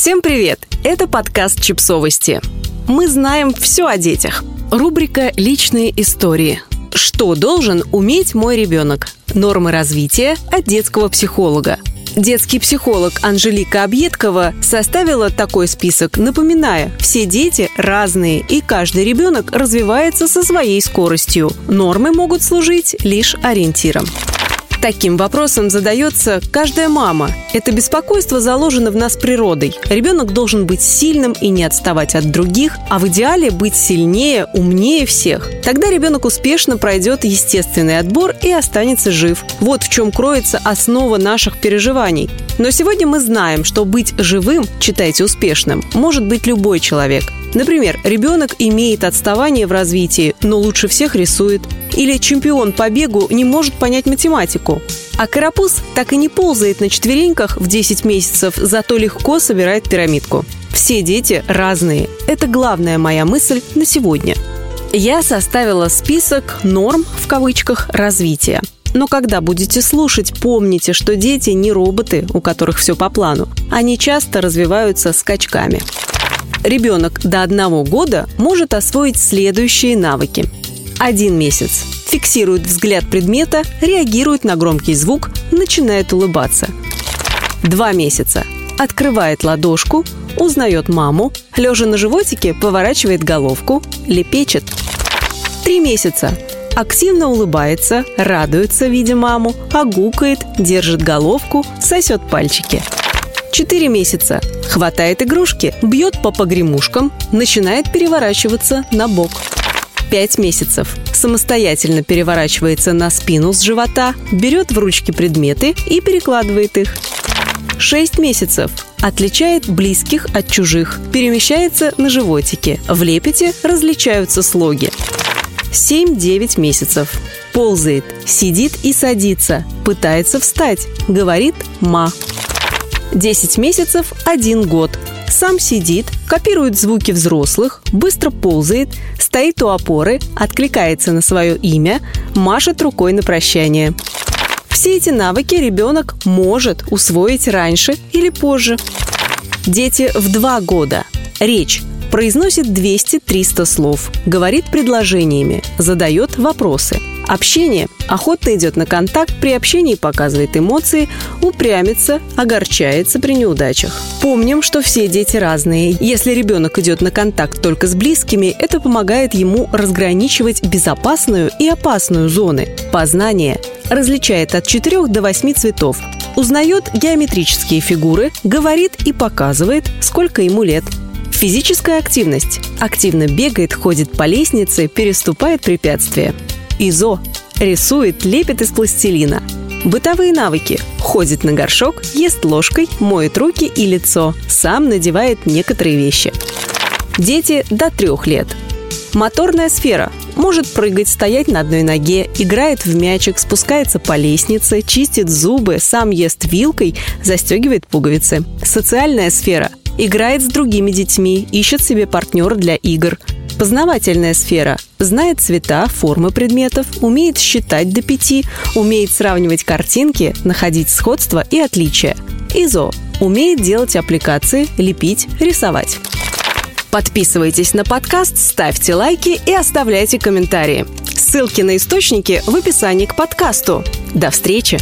Всем привет! Это подкаст «Чипсовости». Мы знаем все о детях. Рубрика «Личные истории». Что должен уметь мой ребенок? Нормы развития от детского психолога. Детский психолог Анжелика Объедкова составила такой список, напоминая, все дети разные, и каждый ребенок развивается со своей скоростью. Нормы могут служить лишь ориентиром. Таким вопросом задается каждая мама. Это беспокойство заложено в нас природой. Ребенок должен быть сильным и не отставать от других, а в идеале быть сильнее, умнее всех. Тогда ребенок успешно пройдет естественный отбор и останется жив. Вот в чем кроется основа наших переживаний. Но сегодня мы знаем, что быть живым, читайте успешным, может быть любой человек. Например, ребенок имеет отставание в развитии, но лучше всех рисует. Или чемпион по бегу не может понять математику. А карапуз так и не ползает на четвереньках в 10 месяцев, зато легко собирает пирамидку. Все дети разные. Это главная моя мысль на сегодня. Я составила список «норм» в кавычках развития. Но когда будете слушать, помните, что дети не роботы, у которых все по плану. Они часто развиваются скачками. Ребенок до одного года может освоить следующие навыки. Один месяц. Фиксирует взгляд предмета, реагирует на громкий звук, начинает улыбаться. Два месяца. Открывает ладошку, узнает маму, лежа на животике поворачивает головку, лепечет. Три месяца. Активно улыбается, радуется, видя маму, огукает, держит головку, сосет пальчики. Четыре месяца. Хватает игрушки, бьет по погремушкам, начинает переворачиваться на бок. Пять месяцев. Самостоятельно переворачивается на спину с живота, берет в ручки предметы и перекладывает их. Шесть месяцев. Отличает близких от чужих. Перемещается на животике. В лепете различаются слоги. 7-9 месяцев. Ползает, сидит и садится, пытается встать, говорит «ма». 10 месяцев – 1 год. Сам сидит, копирует звуки взрослых, быстро ползает, стоит у опоры, откликается на свое имя, машет рукой на прощание. Все эти навыки ребенок может усвоить раньше или позже. Дети в 2 года. Речь произносит 200-300 слов, говорит предложениями, задает вопросы – Общение. Охотно идет на контакт, при общении показывает эмоции, упрямится, огорчается при неудачах. Помним, что все дети разные. Если ребенок идет на контакт только с близкими, это помогает ему разграничивать безопасную и опасную зоны. Познание. Различает от 4 до 8 цветов. Узнает геометрические фигуры, говорит и показывает, сколько ему лет. Физическая активность. Активно бегает, ходит по лестнице, переступает препятствия. ИЗО. Рисует, лепит из пластилина. Бытовые навыки. Ходит на горшок, ест ложкой, моет руки и лицо. Сам надевает некоторые вещи. Дети до трех лет. Моторная сфера. Может прыгать, стоять на одной ноге, играет в мячик, спускается по лестнице, чистит зубы, сам ест вилкой, застегивает пуговицы. Социальная сфера. Играет с другими детьми, ищет себе партнера для игр. Познавательная сфера. Знает цвета, формы предметов, умеет считать до пяти, умеет сравнивать картинки, находить сходства и отличия. ИЗО. Умеет делать аппликации, лепить, рисовать. Подписывайтесь на подкаст, ставьте лайки и оставляйте комментарии. Ссылки на источники в описании к подкасту. До встречи!